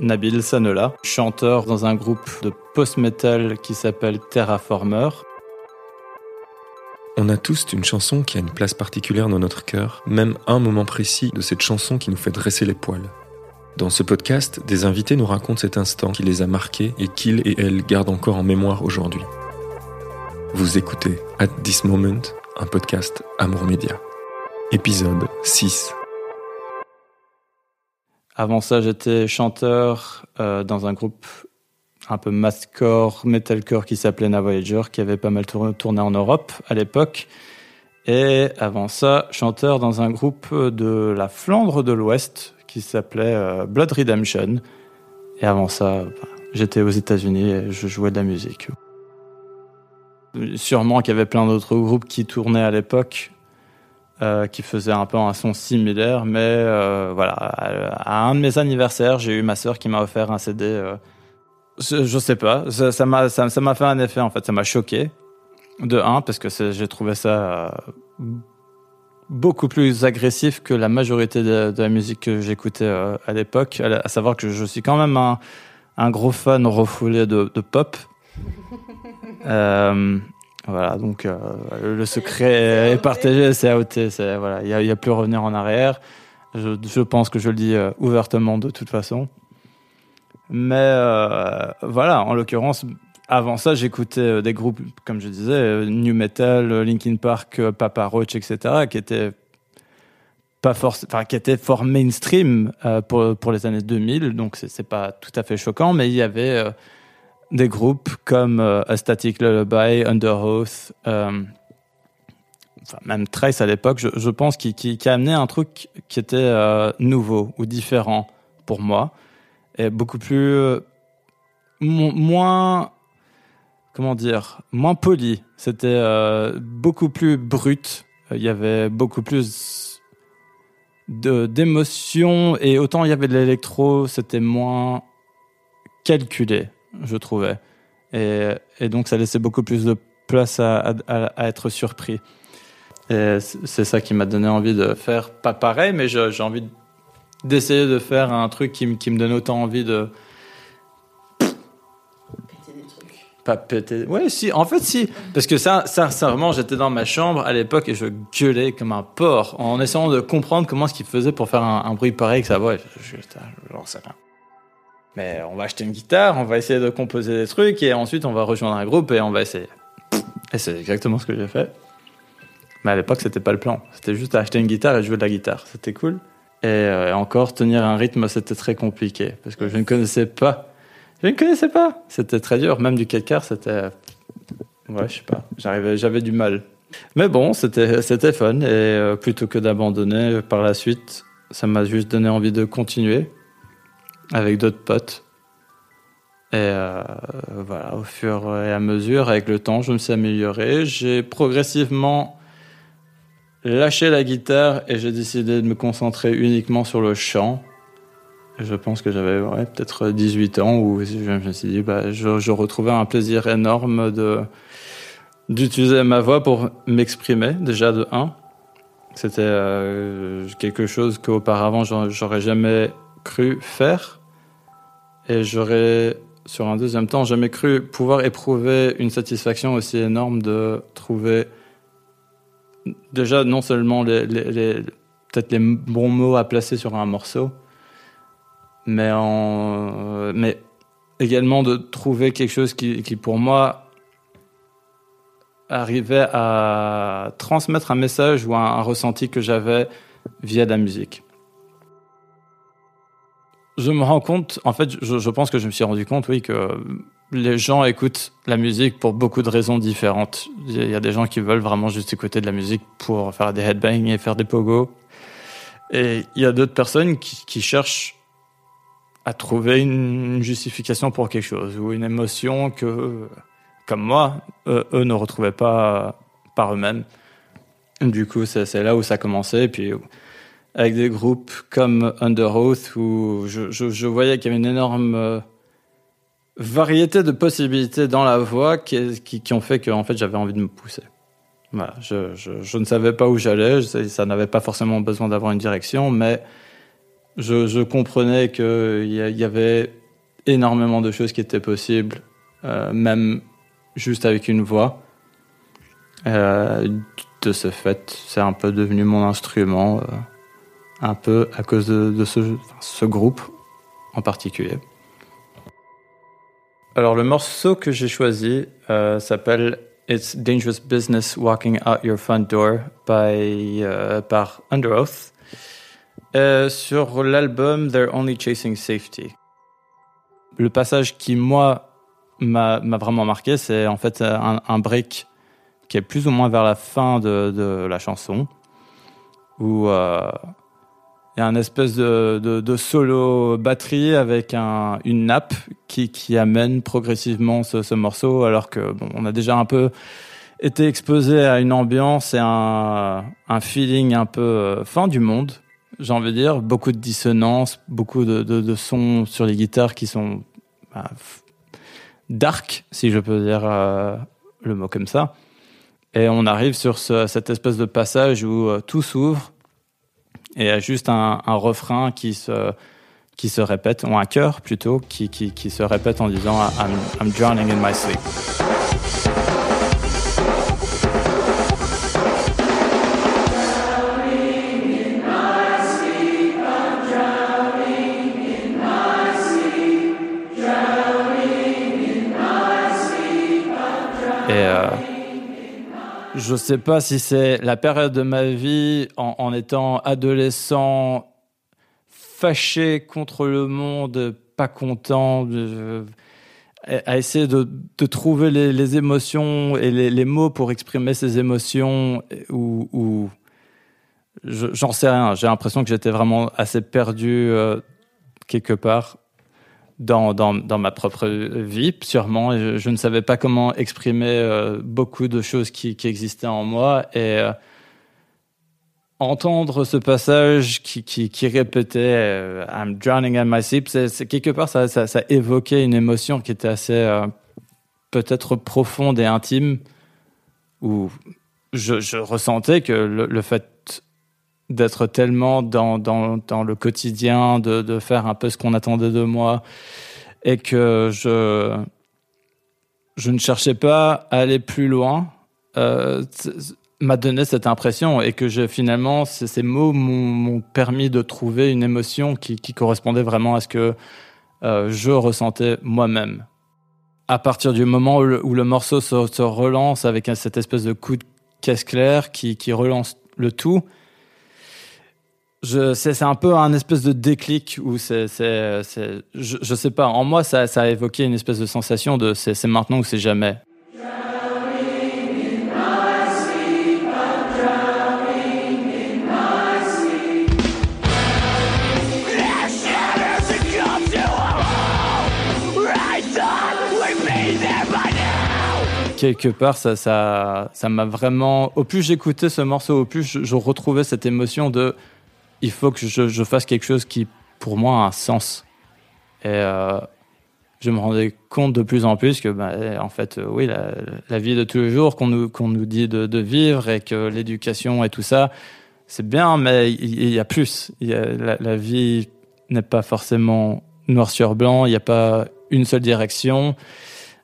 Nabil Sanola, chanteur dans un groupe de post-metal qui s'appelle Terraformer. On a tous une chanson qui a une place particulière dans notre cœur, même un moment précis de cette chanson qui nous fait dresser les poils. Dans ce podcast, des invités nous racontent cet instant qui les a marqués et qu'ils et elles gardent encore en mémoire aujourd'hui. Vous écoutez At This Moment, un podcast Amour Média. Épisode 6. Avant ça, j'étais chanteur euh, dans un groupe un peu mathcore, metalcore qui s'appelait Na Voyager, qui avait pas mal tourné en Europe à l'époque. Et avant ça, chanteur dans un groupe de la Flandre de l'Ouest qui s'appelait euh, Blood Redemption. Et avant ça, bah, j'étais aux États-Unis et je jouais de la musique. Sûrement qu'il y avait plein d'autres groupes qui tournaient à l'époque, euh, qui faisait un peu un son similaire, mais euh, voilà, à, un de mes anniversaires, j'ai eu ma sœur qui m'a offert un CD. Euh, je, sais pas, ça m'a ça, m'a fait un effet en fait, ça m'a choqué de un parce que j'ai trouvé ça beaucoup plus agressif que la majorité de, la musique que j'écoutais à l'époque, à, savoir que je suis quand même un, un gros fan refoulé de, de pop. Voilà, donc euh, le secret est partagé, c'est outé, c'est voilà, il y a, plus à revenir en arrière. Je, pense que je le dis euh, ouvertement de toute façon. Mais euh, voilà, en l'occurrence, avant ça, j'écoutais des groupes, comme je disais, New Metal, Linkin Park, Papa Roach, etc., qui étaient pas enfin, qui étaient fort mainstream pour pour les années 2000. Donc c'est pas tout à fait choquant, mais il y avait des groupes comme euh, Static Lullaby, Underoath, euh, enfin, même Trace à l'époque, je, pense, qui, qui, a amené un truc qui était euh, nouveau ou différent pour moi, et beaucoup plus, moins, comment dire, moins poli. C'était beaucoup plus brut. Il y avait beaucoup plus d'émotions et autant il y avait de l'électro, c'était moins calculé je trouvais. Et, et, donc ça laissait beaucoup plus de place à, à, à être surpris. Et c'est ça qui m'a donné envie de faire, pas pareil, mais j'ai envie d'essayer de faire un truc qui, qui me donne autant envie de... Péter des trucs. Pas péter... Ouais, si, en fait, si. Parce que ça, ça sincèrement, j'étais dans ma chambre à l'époque et je gueulais comme un porc en essayant de comprendre comment ce qu'il faisait pour faire un, un bruit pareil que ça voix. Je, j'en sais rien. Mais on va acheter une guitare, on va essayer de composer des trucs et ensuite on va rejoindre un groupe et on va essayer. Et c'est exactement ce que j'ai fait. Mais à l'époque, c'était pas le plan. C'était juste acheter une guitare et jouer de la guitare. C'était cool. Et euh, encore, tenir un rythme, c'était très compliqué parce que je ne connaissais pas. Je ne connaissais pas. C'était très dur. Même du 4 c'était. Ouais, je sais pas. J'arrivais, j'avais du mal. Mais bon, c'était, c'était fun. Et euh, plutôt que d'abandonner par la suite, ça m'a juste donné envie de continuer avec d'autres potes. Et euh, voilà, au fur et à mesure, avec le temps, je me suis amélioré. J'ai progressivement lâché la guitare et j'ai décidé de me concentrer uniquement sur le chant. Je pense que j'avais peut-être 18 ans où je me suis dit, bah, je, je retrouvais un plaisir énorme de d'utiliser ma voix pour m'exprimer, déjà de 1. C'était euh, quelque chose qu'auparavant j'aurais jamais cru faire. Et j'aurais, sur un deuxième temps, jamais cru pouvoir éprouver une satisfaction aussi énorme de trouver déjà non seulement les, peut-être les bons mots à placer sur un morceau, mais, en, mais également de trouver quelque chose qui, pour moi arrivait à transmettre un message ou un ressenti que j'avais via la musique je me rends compte, en fait, je, pense que je me suis rendu compte, oui, que les gens écoutent la musique pour beaucoup de raisons différentes. Il y a des gens qui veulent vraiment juste écouter de la musique pour faire des headbangs et faire des pogos. Et il y a d'autres personnes qui, cherchent à trouver une justification pour quelque chose ou une émotion que, comme moi, eux, ne retrouvaient pas par eux-mêmes. Du coup, c'est là où ça a commencé. Et puis, avec des groupes comme Underoath où je, voyais qu'il y avait une énorme euh, variété de possibilités dans la voix qui, ont fait que fait j'avais envie de me pousser. Je, ne savais pas où j'allais, ça n'avait pas forcément besoin d'avoir une direction, mais je, comprenais qu'il y, avait énormément de choses qui étaient possibles, euh, même juste avec une voix. Euh, de ce fait, c'est un peu devenu mon instrument, un peu à cause de, ce, groupe en particulier. Alors le morceau que j'ai choisi euh, s'appelle It's Dangerous Business Walking Out Your Front Door by, euh, par Under Oath euh, sur l'album They're Only Chasing Safety. Le passage qui moi m'a vraiment marqué, c'est en fait un, break qui est plus ou moins vers la fin de, de la chanson où il y a un espèce de, solo batterie avec un, une nappe qui, amène progressivement ce, ce morceau, alors que bon, on a déjà un peu été exposé à une ambiance et un, feeling un peu euh, fin du monde, j'ai envie de dire, beaucoup de dissonances, beaucoup de, sons sur les guitares qui sont bah, dark, si je peux dire euh, le mot comme ça. Et on arrive sur ce, cette espèce de passage où euh, tout s'ouvre et a juste un, un refrain qui se, qui se répète, ou un chœur plutôt, qui, qui, qui se répète en disant I'm, I'm drowning in my sleep. Et euh, je sais pas si c'est la période de ma vie en, étant adolescent, fâché contre le monde, pas content, à essayer de, trouver les, émotions et les, mots pour exprimer ces émotions ou, ou je- j'en sais rien. J'ai l'impression que j'étais vraiment assez perdu euh, quelque part dans, dans, dans ma propre vie, sûrement. Je, ne savais pas comment exprimer euh, beaucoup de choses qui, qui existaient en moi. Et euh, entendre ce passage qui, qui, qui répétait euh, I'm drowning in my sleep, c'est, quelque part, ça, ça, évoquait une émotion qui était assez peut-être profonde et intime, où je, je ressentais que le fait d'être tellement dans, dans, le quotidien, de, de faire un peu ce qu'on attendait de moi, et que je, je ne cherchais pas à aller plus loin, euh, m'a donné cette impression, et que finalement, ces mots m'ont permis de trouver une émotion qui, qui correspondait vraiment à ce que euh, je ressentais moi-même. À partir du moment où le, morceau se, relance avec cette espèce de coup de caisse claire qui, qui relance le tout, c'est un peu un espèce de déclic où c'est je, sais pas. En moi ça a évoqué une espèce de sensation de c'est maintenant ou c'est jamais. Quelque part ça ça m'a vraiment au plus j'écoutais ce morceau au plus je retrouvais cette émotion de il faut que je, fasse quelque chose qui pour moi a un sens. Et euh, je me rendais compte de plus en plus que bah, eh, en fait euh, oui la, vie de tous les jours qu'on nous qu'on nous dit de, vivre et que l'éducation et tout ça c'est bien mais il, y a plus. La, vie n'est pas forcément noir sur blanc. Il n'y a pas une seule direction.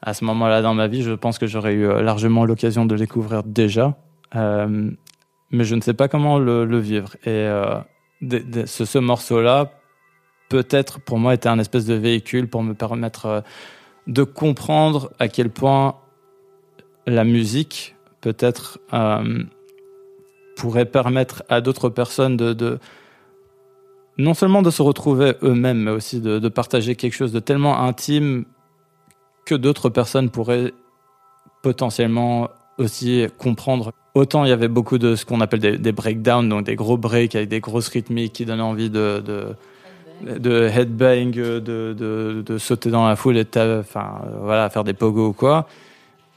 À ce moment-là dans ma vie, je pense que j'aurais eu euh, largement l'occasion de découvrir déjà, mais je ne sais pas comment le, vivre. Et ce, ce morceau-là, peut-être pour moi, était un espèce de véhicule pour me permettre euh, de comprendre à quel point la musique, peut-être, euh, pourrait permettre à d'autres personnes de, non seulement de se retrouver eux-mêmes, mais aussi de partager quelque chose de tellement intime que d'autres personnes pourraient potentiellement aussi comprendre. Autant il y avait beaucoup de ce qu'on appelle des, breakdowns, donc des gros breaks avec des grosses rythmiques qui donnent envie de, headbang, de, sauter dans la foule et faire des pogos ou quoi.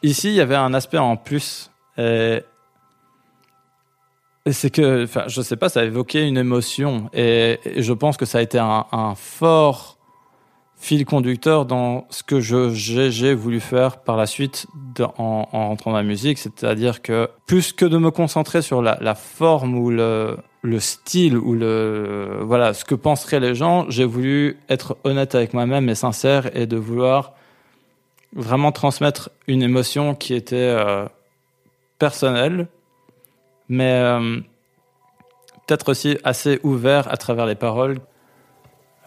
Ici, il y avait un aspect en plus. Et, et c'est que, enfin, je sais pas, ça évoquait une émotion. Et, je pense que ça a été un fort fil conducteur dans ce que j'ai voulu faire par la suite en, en, rentrant dans la musique, c'est-à-dire que plus que de me concentrer sur la, forme ou le, le style ou le voilà ce que penseraient les gens, j'ai voulu être honnête avec moi-même et sincère et de vouloir vraiment transmettre une émotion qui était euh, personnelle, mais euh, peut-être aussi assez ouvert à travers les paroles.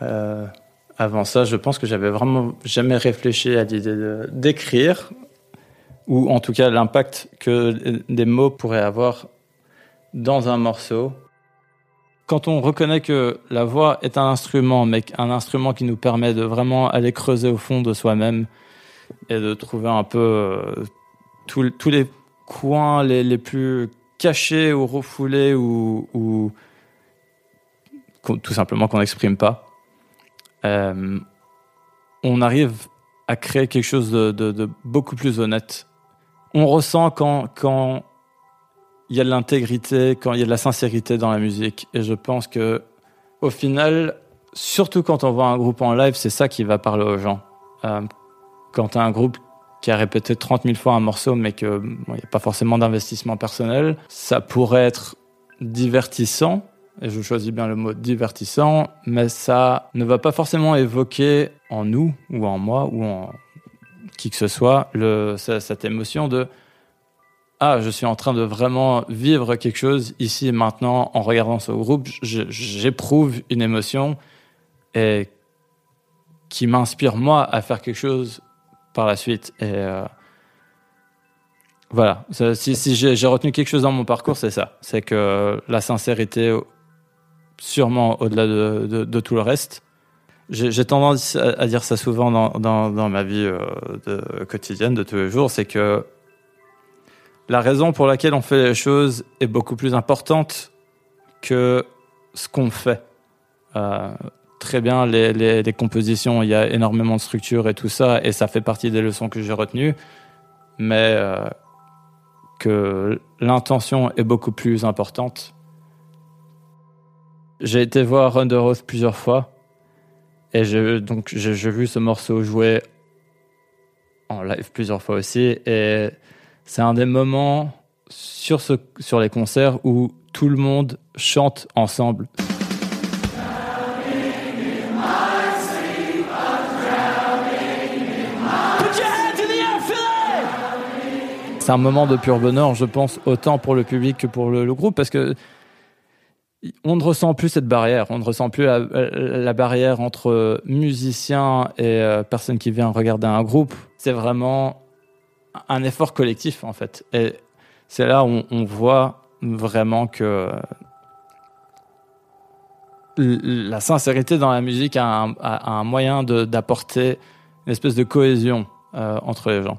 Euh, avant ça, je pense que j'avais vraiment jamais réfléchi à l'idée d'écrire, ou en tout cas l'impact que des mots pourraient avoir dans un morceau. Quand on reconnaît que la voix est un instrument, mais un instrument qui nous permet de vraiment aller creuser au fond de soi-même et de trouver un peu euh, tous les coins les, plus cachés ou refoulés ou, ou tout simplement qu'on n'exprime pas, euh, on arrive à créer quelque chose de, beaucoup plus honnête. On ressent quand, il y a de l'intégrité, quand il y a de la sincérité dans la musique. Et je pense que, au final, surtout quand on voit un groupe en live, c'est ça qui va parler aux gens. Euh, quand tu as un groupe qui a répété 30 000 fois un morceau, mais qu'il n'y a pas forcément d'investissement personnel, ça pourrait être divertissant, et je choisis bien le mot divertissant, mais ça ne va pas forcément évoquer en nous, ou en moi, ou en qui que ce soit, cette émotion de ah, je suis en train de vraiment vivre quelque chose ici et maintenant en regardant ce groupe, j'éprouve une émotion qui m'inspire moi à faire quelque chose par la suite. Et euh, voilà, si j'ai retenu quelque chose dans mon parcours, c'est ça. C'est que la sincérité, sûrement au-delà de, tout le reste. J'ai tendance à, dire ça souvent dans, ma vie euh, quotidienne, de tous les jours, c'est que la raison pour laquelle on fait les choses est beaucoup plus importante que ce qu'on fait. Euh, très bien les, compositions, il y a énormément de structure et tout ça, et ça fait partie des leçons que j'ai retenues, mais euh, que l'intention est beaucoup plus importante. J'ai été voir Under plusieurs fois, et j'ai donc j'ai vu ce morceau jouer en live plusieurs fois aussi, et c'est un des moments sur, les concerts où tout le monde chante ensemble. c'est un moment de pur bonheur, je pense, autant pour le public que pour le, groupe, parce que on ne ressent plus cette barrière, on ne ressent plus la, barrière entre musiciens et euh, personnes qui viennent regarder un groupe. C'est vraiment un effort collectif, en fait. Et c'est là où on, voit vraiment que la sincérité dans la musique a un, moyen d'apporter une espèce de cohésion euh, entre les gens.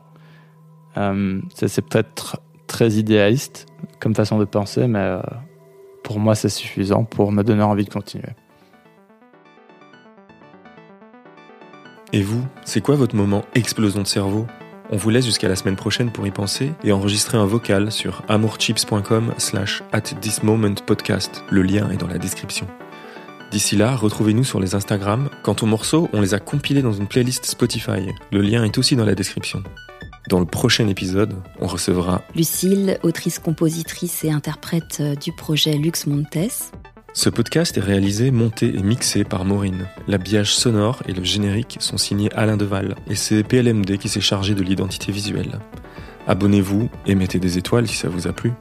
Euh, c'est peut-être très idéaliste comme façon de penser, mais euh, pour moi, c'est suffisant pour me donner envie de continuer. Et vous, c'est quoi votre moment explosion de cerveau? On vous laisse jusqu'à la semaine prochaine pour y penser et enregistrer un vocal sur amourchips.com slash at this moment podcast. Le lien est dans la description. D'ici là, retrouvez-nous sur les Instagram. Quant aux morceaux, on les a compilés dans une playlist Spotify. Le lien est aussi dans la description. Dans le prochain épisode, on recevra Lucille, autrice, compositrice et interprète euh, du projet Lux Montes. Ce podcast est réalisé, monté et mixé par Maureen. L'habillage sonore et le générique sont signés Alain Deval et c'est PLMD qui s'est chargé de l'identité visuelle. Abonnez-vous et mettez des étoiles si ça vous a plu.